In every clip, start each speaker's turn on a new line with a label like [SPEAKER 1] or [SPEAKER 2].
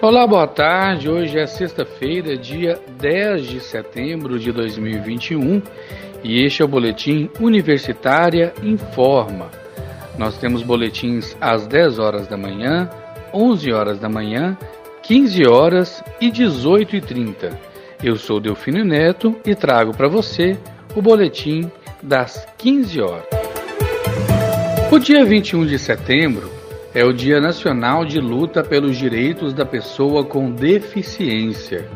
[SPEAKER 1] Olá, boa tarde. Hoje é sexta-feira, dia 10 de setembro de 2021 e este é o Boletim Universitária Informa. Nós temos boletins às 10 horas da manhã, 11 horas da manhã, 15 horas e 18 e 30. Eu sou Delfino Neto e trago para você o boletim das 15 horas. O dia 21 de setembro é o Dia Nacional de Luta pelos Direitos da Pessoa com Deficiência.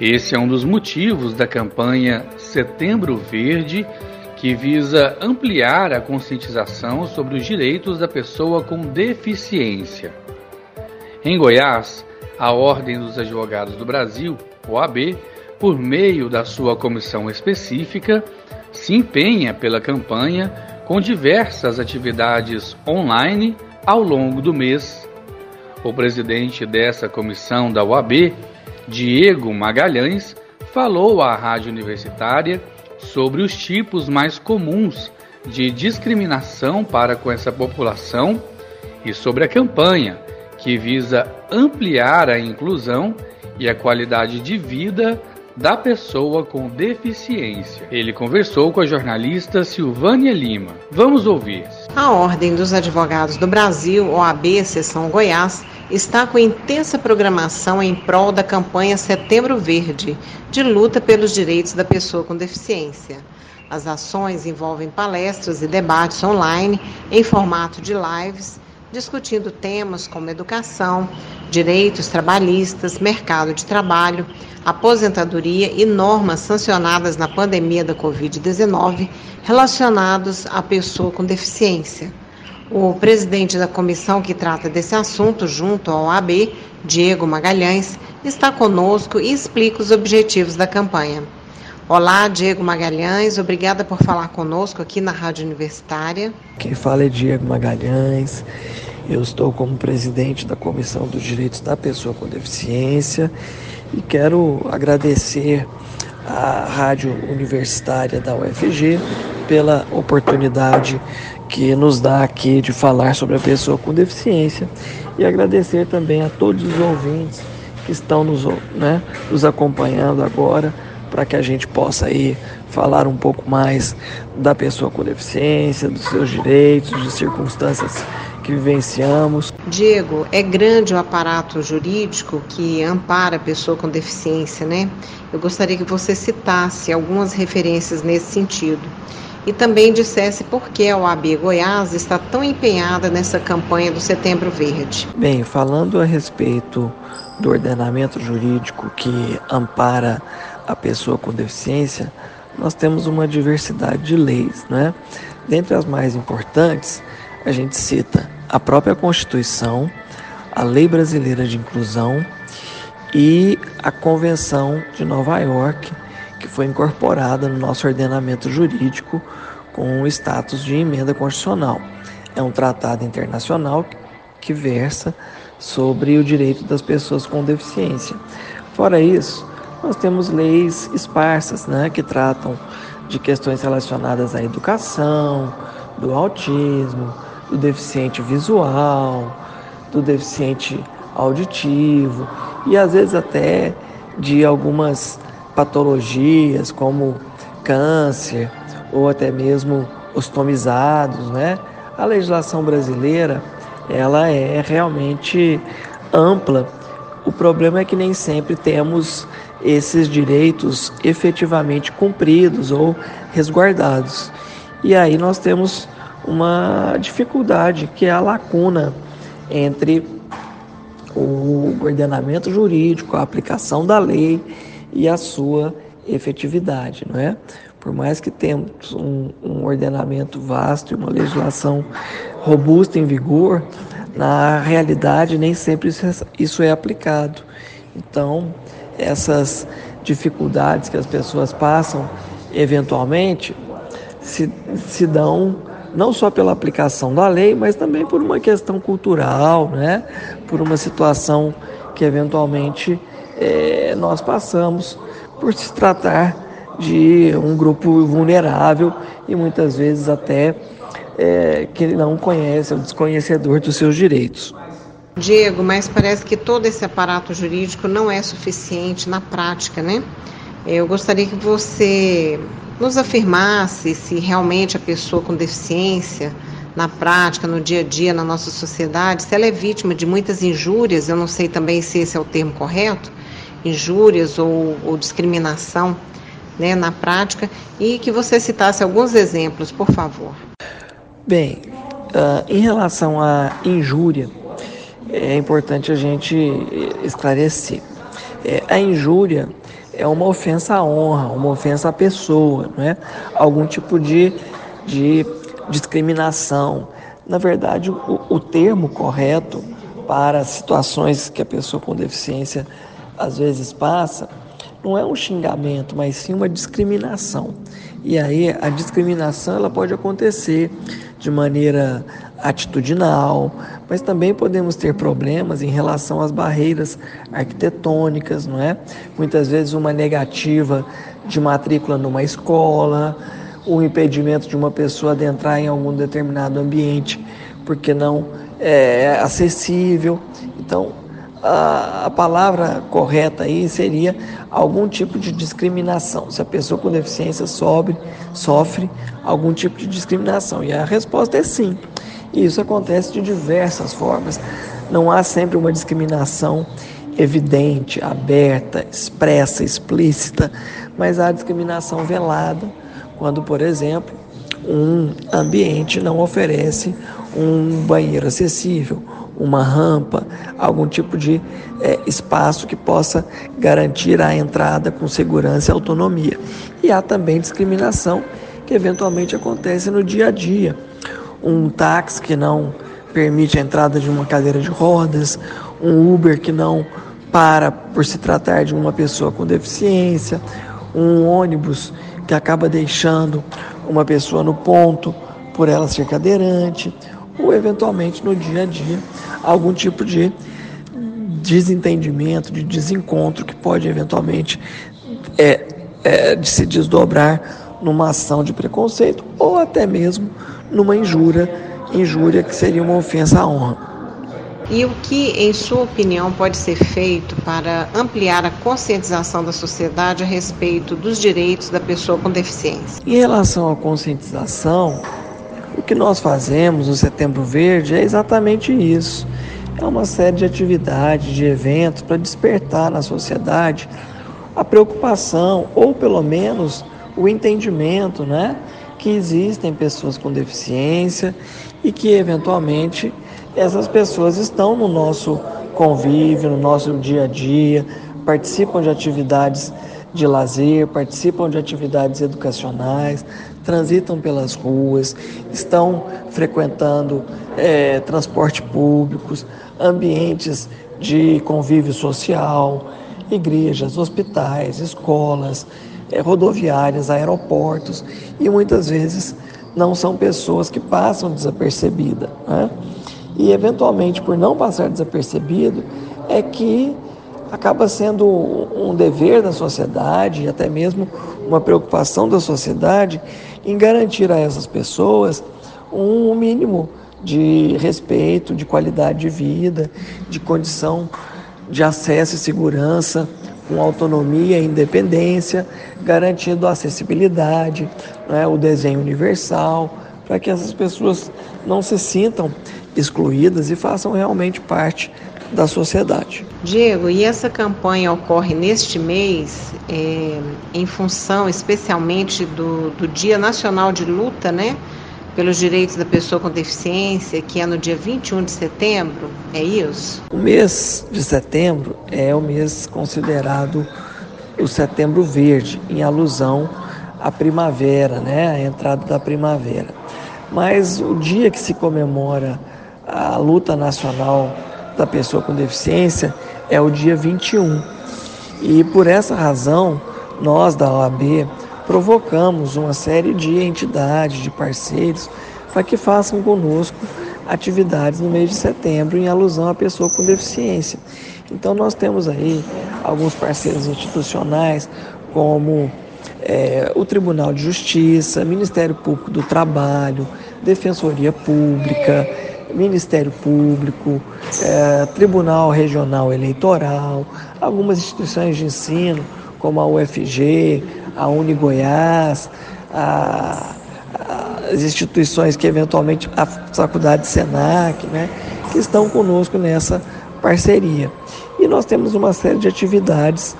[SPEAKER 1] Esse é um dos motivos da campanha Setembro Verde, que visa ampliar a conscientização sobre os direitos da pessoa com deficiência. Em Goiás, a Ordem dos Advogados do Brasil, OAB, por meio da sua comissão específica, se empenha pela campanha com diversas atividades online ao longo do mês. O presidente dessa comissão da UAB, Diego Magalhães, falou à rádio universitária sobre os tipos mais comuns de discriminação para com essa população e sobre a campanha que visa ampliar a inclusão e a qualidade de vida da pessoa com deficiência. Ele conversou com a jornalista Silvânia Lima. Vamos ouvir.
[SPEAKER 2] A Ordem dos Advogados do Brasil, OAB, Seção Goiás, está com intensa programação em prol da campanha Setembro Verde, de luta pelos direitos da pessoa com deficiência. As ações envolvem palestras e debates online em formato de lives discutindo temas como educação, direitos trabalhistas, mercado de trabalho, aposentadoria e normas sancionadas na pandemia da Covid-19 relacionados à pessoa com deficiência. O presidente da comissão que trata desse assunto, junto ao AB, Diego Magalhães, está conosco e explica os objetivos da campanha. Olá, Diego Magalhães, obrigada por falar conosco aqui na Rádio Universitária.
[SPEAKER 3] Quem fala é Diego Magalhães, eu estou como presidente da Comissão dos Direitos da Pessoa com Deficiência e quero agradecer à Rádio Universitária da UFG pela oportunidade que nos dá aqui de falar sobre a pessoa com deficiência e agradecer também a todos os ouvintes que estão nos, né, nos acompanhando agora para que a gente possa aí falar um pouco mais da pessoa com deficiência, dos seus direitos, de circunstâncias que vivenciamos.
[SPEAKER 2] Diego, é grande o aparato jurídico que ampara a pessoa com deficiência, né? Eu gostaria que você citasse algumas referências nesse sentido. E também dissesse por que a OAB Goiás está tão empenhada nessa campanha do Setembro Verde.
[SPEAKER 3] Bem, falando a respeito do ordenamento jurídico que ampara a pessoa com deficiência, nós temos uma diversidade de leis, né? Dentre as mais importantes, a gente cita a própria Constituição, a Lei Brasileira de Inclusão e a Convenção de Nova York, que foi incorporada no nosso ordenamento jurídico com o status de emenda constitucional. É um tratado internacional que versa sobre o direito das pessoas com deficiência. Fora isso, nós temos leis esparsas, né, que tratam de questões relacionadas à educação, do autismo, do deficiente visual, do deficiente auditivo e às vezes até de algumas patologias como câncer ou até mesmo ostomizados, né? A legislação brasileira, ela é realmente ampla. O problema é que nem sempre temos esses direitos efetivamente cumpridos ou resguardados. E aí nós temos uma dificuldade que é a lacuna entre o ordenamento jurídico, a aplicação da lei e a sua efetividade, não é? Por mais que temos um, um ordenamento vasto e uma legislação robusta em vigor, na realidade nem sempre isso é, isso é aplicado. Então, essas dificuldades que as pessoas passam, eventualmente, se, se dão não só pela aplicação da lei, mas também por uma questão cultural, né? por uma situação que eventualmente é, nós passamos por se tratar de um grupo vulnerável e muitas vezes até é, que não conhece, é um desconhecedor dos seus direitos.
[SPEAKER 2] Diego, mas parece que todo esse aparato jurídico não é suficiente na prática, né? Eu gostaria que você nos afirmasse se realmente a pessoa com deficiência, na prática, no dia a dia, na nossa sociedade, se ela é vítima de muitas injúrias, eu não sei também se esse é o termo correto, injúrias ou, ou discriminação né, na prática, e que você citasse alguns exemplos, por favor.
[SPEAKER 3] Bem, uh, em relação à injúria, é importante a gente esclarecer. É, a injúria é uma ofensa à honra, uma ofensa à pessoa, não é? Algum tipo de, de discriminação. Na verdade, o, o termo correto para situações que a pessoa com deficiência às vezes passa não é um xingamento, mas sim uma discriminação. E aí a discriminação ela pode acontecer de maneira atitudinal, mas também podemos ter problemas em relação às barreiras arquitetônicas, não é? Muitas vezes uma negativa de matrícula numa escola, o impedimento de uma pessoa de entrar em algum determinado ambiente porque não é acessível. Então, a, a, palavra correta aí seria algum tipo de discriminação. Se a pessoa com deficiência sofre, sofre algum tipo de discriminação. E a resposta é sim. E isso acontece de diversas formas. Não há sempre uma discriminação evidente, aberta, expressa, explícita, mas há discriminação velada quando, por exemplo, um ambiente não oferece um banheiro acessível, uma rampa, algum tipo de é, espaço que possa garantir a entrada com segurança e autonomia. E há também discriminação que eventualmente acontece no dia a dia. Um táxi que não permite a entrada de uma cadeira de rodas, um Uber que não para por se tratar de uma pessoa com deficiência, um ônibus que acaba deixando uma pessoa no ponto por ela ser cadeirante, ou eventualmente no dia a dia algum tipo de desentendimento, de desencontro que pode eventualmente é, é, de se desdobrar numa ação de preconceito ou até mesmo numa injúria, injúria que seria uma ofensa à honra.
[SPEAKER 2] E o que, em sua opinião, pode ser feito para ampliar a conscientização da sociedade a respeito dos direitos da pessoa com deficiência?
[SPEAKER 3] Em relação à conscientização, o que nós fazemos no Setembro Verde é exatamente isso. É uma série de atividades, de eventos para despertar na sociedade a preocupação ou pelo menos o entendimento, né, que existem pessoas com deficiência e que eventualmente essas pessoas estão no nosso convívio, no nosso dia a dia, participam de atividades de lazer, participam de atividades educacionais, transitam pelas ruas, estão frequentando é, transporte públicos, ambientes de convívio social, igrejas, hospitais, escolas, rodoviárias, aeroportos e muitas vezes não são pessoas que passam desapercebida. Né? E eventualmente, por não passar desapercebido, é que acaba sendo um dever da sociedade, até mesmo uma preocupação da sociedade, em garantir a essas pessoas um mínimo de respeito, de qualidade de vida, de condição de acesso e segurança, com autonomia e independência, garantindo a acessibilidade, né, o desenho universal, para que essas pessoas não se sintam excluídas e façam realmente parte da sociedade.
[SPEAKER 2] Diego, e essa campanha ocorre neste mês é, em função especialmente do, do Dia Nacional de Luta, né? Pelos direitos da pessoa com deficiência, que é no dia 21 de setembro, é isso?
[SPEAKER 3] O mês de setembro é o mês considerado o Setembro Verde, em alusão à primavera, né? A entrada da primavera. Mas o dia que se comemora a luta nacional da pessoa com deficiência é o dia 21. E por essa razão, nós da OAB provocamos uma série de entidades, de parceiros, para que façam conosco atividades no mês de setembro em alusão à pessoa com deficiência. Então nós temos aí alguns parceiros institucionais, como é, o Tribunal de Justiça, Ministério Público do Trabalho, Defensoria Pública, Ministério Público, é, Tribunal Regional Eleitoral, algumas instituições de ensino, como a UFG, a Unigoiás, a, a, as instituições que eventualmente, a Faculdade Senac, né, que estão conosco nessa parceria. E nós temos uma série de atividades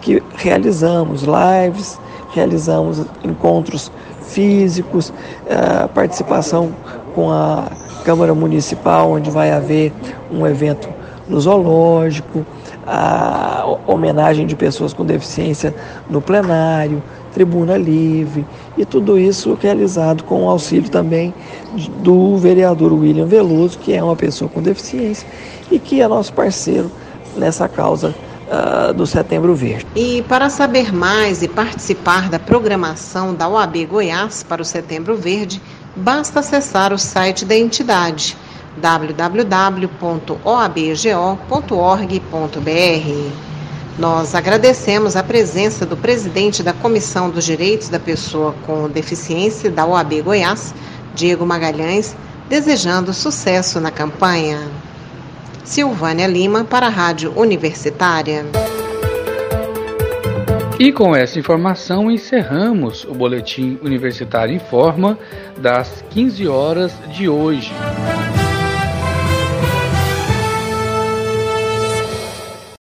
[SPEAKER 3] que realizamos, lives, realizamos encontros físicos, a participação com a Câmara Municipal, onde vai haver um evento no zoológico, a homenagem de pessoas com deficiência no plenário, tribuna livre e tudo isso realizado com o auxílio também do vereador William Veloso, que é uma pessoa com deficiência e que é nosso parceiro nessa causa uh, do Setembro Verde.
[SPEAKER 2] E para saber mais e participar da programação da OAB Goiás para o Setembro Verde, basta acessar o site da entidade www.oabgo.org.br. Nós agradecemos a presença do presidente da Comissão dos Direitos da Pessoa com Deficiência da OAB Goiás, Diego Magalhães, desejando sucesso na campanha. Silvânia Lima para a Rádio Universitária.
[SPEAKER 1] E com essa informação encerramos o boletim Universitário em Forma das 15 horas de hoje.